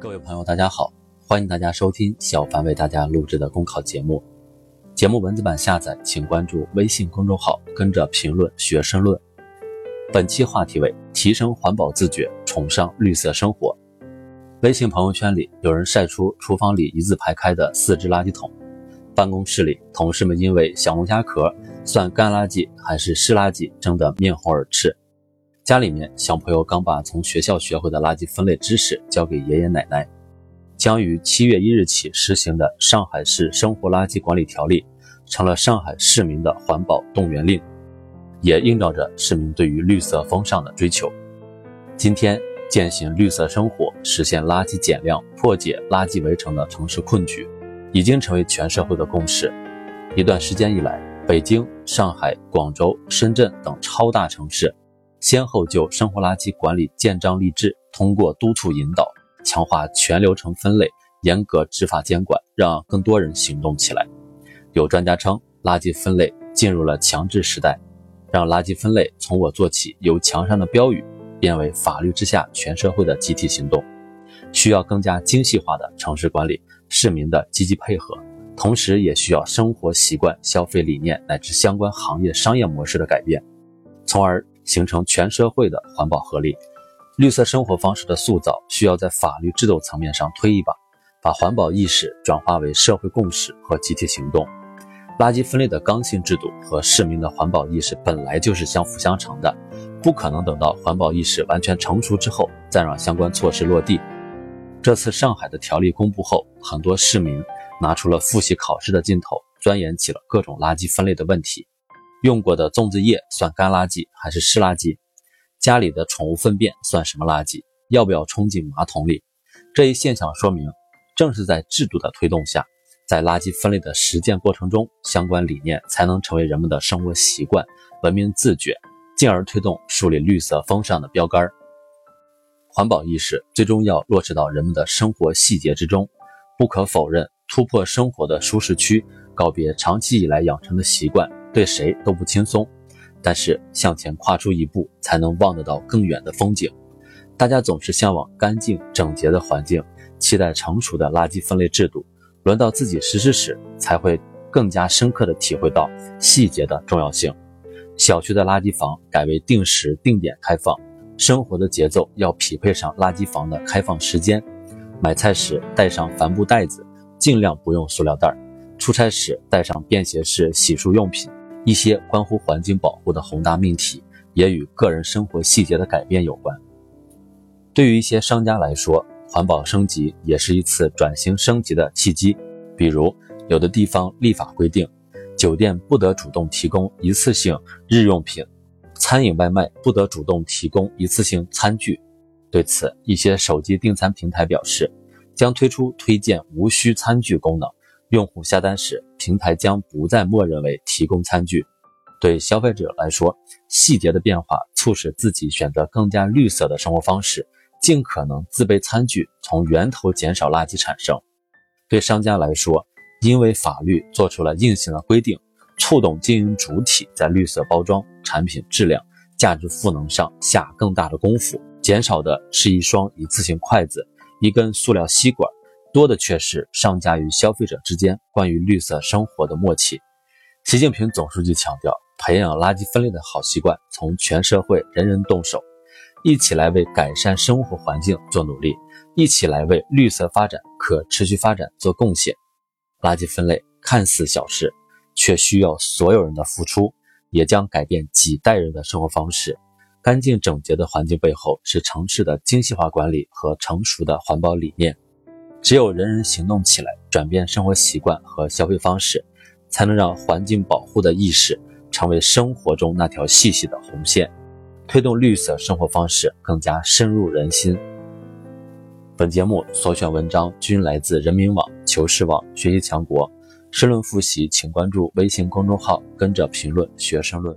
各位朋友，大家好，欢迎大家收听小凡为大家录制的公考节目。节目文字版下载，请关注微信公众号，跟着评论学申论。本期话题为提升环保自觉，崇尚绿色生活。微信朋友圈里有人晒出厨房里一字排开的四只垃圾桶，办公室里同事们因为小龙虾壳算干垃圾还是湿垃圾争得面红耳赤。家里面小朋友刚把从学校学会的垃圾分类知识交给爷爷奶奶，将于七月一日起实行的《上海市生活垃圾管理条例》成了上海市民的环保动员令，也映照着市民对于绿色风尚的追求。今天践行绿色生活，实现垃圾减量，破解垃圾围城的城市困局，已经成为全社会的共识。一段时间以来，北京、上海、广州、深圳等超大城市。先后就生活垃圾管理建章立制，通过督促引导、强化全流程分类、严格执法监管，让更多人行动起来。有专家称，垃圾分类进入了强制时代，让垃圾分类从我做起由墙上的标语变为法律之下全社会的集体行动，需要更加精细化的城市管理、市民的积极配合，同时也需要生活习惯、消费理念乃至相关行业商业模式的改变，从而。形成全社会的环保合力，绿色生活方式的塑造需要在法律制度层面上推一把，把环保意识转化为社会共识和集体行动。垃圾分类的刚性制度和市民的环保意识本来就是相辅相成的，不可能等到环保意识完全成熟之后再让相关措施落地。这次上海的条例公布后，很多市民拿出了复习考试的劲头，钻研起了各种垃圾分类的问题。用过的粽子叶算干垃圾还是湿垃圾？家里的宠物粪便算什么垃圾？要不要冲进马桶里？这一现象说明，正是在制度的推动下，在垃圾分类的实践过程中，相关理念才能成为人们的生活习惯、文明自觉，进而推动树立绿色风尚的标杆。环保意识最终要落实到人们的生活细节之中。不可否认，突破生活的舒适区，告别长期以来养成的习惯。对谁都不轻松，但是向前跨出一步，才能望得到更远的风景。大家总是向往干净整洁的环境，期待成熟的垃圾分类制度。轮到自己实施时，才会更加深刻地体会到细节的重要性。小区的垃圾房改为定时定点开放，生活的节奏要匹配上垃圾房的开放时间。买菜时带上帆布袋子，尽量不用塑料袋。出差时带上便携式洗漱用品。一些关乎环境保护的宏大命题，也与个人生活细节的改变有关。对于一些商家来说，环保升级也是一次转型升级的契机。比如，有的地方立法规定，酒店不得主动提供一次性日用品，餐饮外卖不得主动提供一次性餐具。对此，一些手机订餐平台表示，将推出推荐无需餐具功能。用户下单时，平台将不再默认为提供餐具。对消费者来说，细节的变化促使自己选择更加绿色的生活方式，尽可能自备餐具，从源头减少垃圾产生。对商家来说，因为法律做出了硬性的规定，触动经营主体在绿色包装、产品质量、价值赋能上下更大的功夫，减少的是一双一次性筷子、一根塑料吸管。多的却是商家与消费者之间关于绿色生活的默契。习近平总书记强调，培养垃圾分类的好习惯，从全社会人人动手，一起来为改善生活环境做努力，一起来为绿色发展、可持续发展做贡献。垃圾分类看似小事，却需要所有人的付出，也将改变几代人的生活方式。干净整洁的环境背后，是城市的精细化管理和成熟的环保理念。只有人人行动起来，转变生活习惯和消费方式，才能让环境保护的意识成为生活中那条细细的红线，推动绿色生活方式更加深入人心。本节目所选文章均来自人民网、求是网、学习强国。申论复习，请关注微信公众号，跟着评论学申论。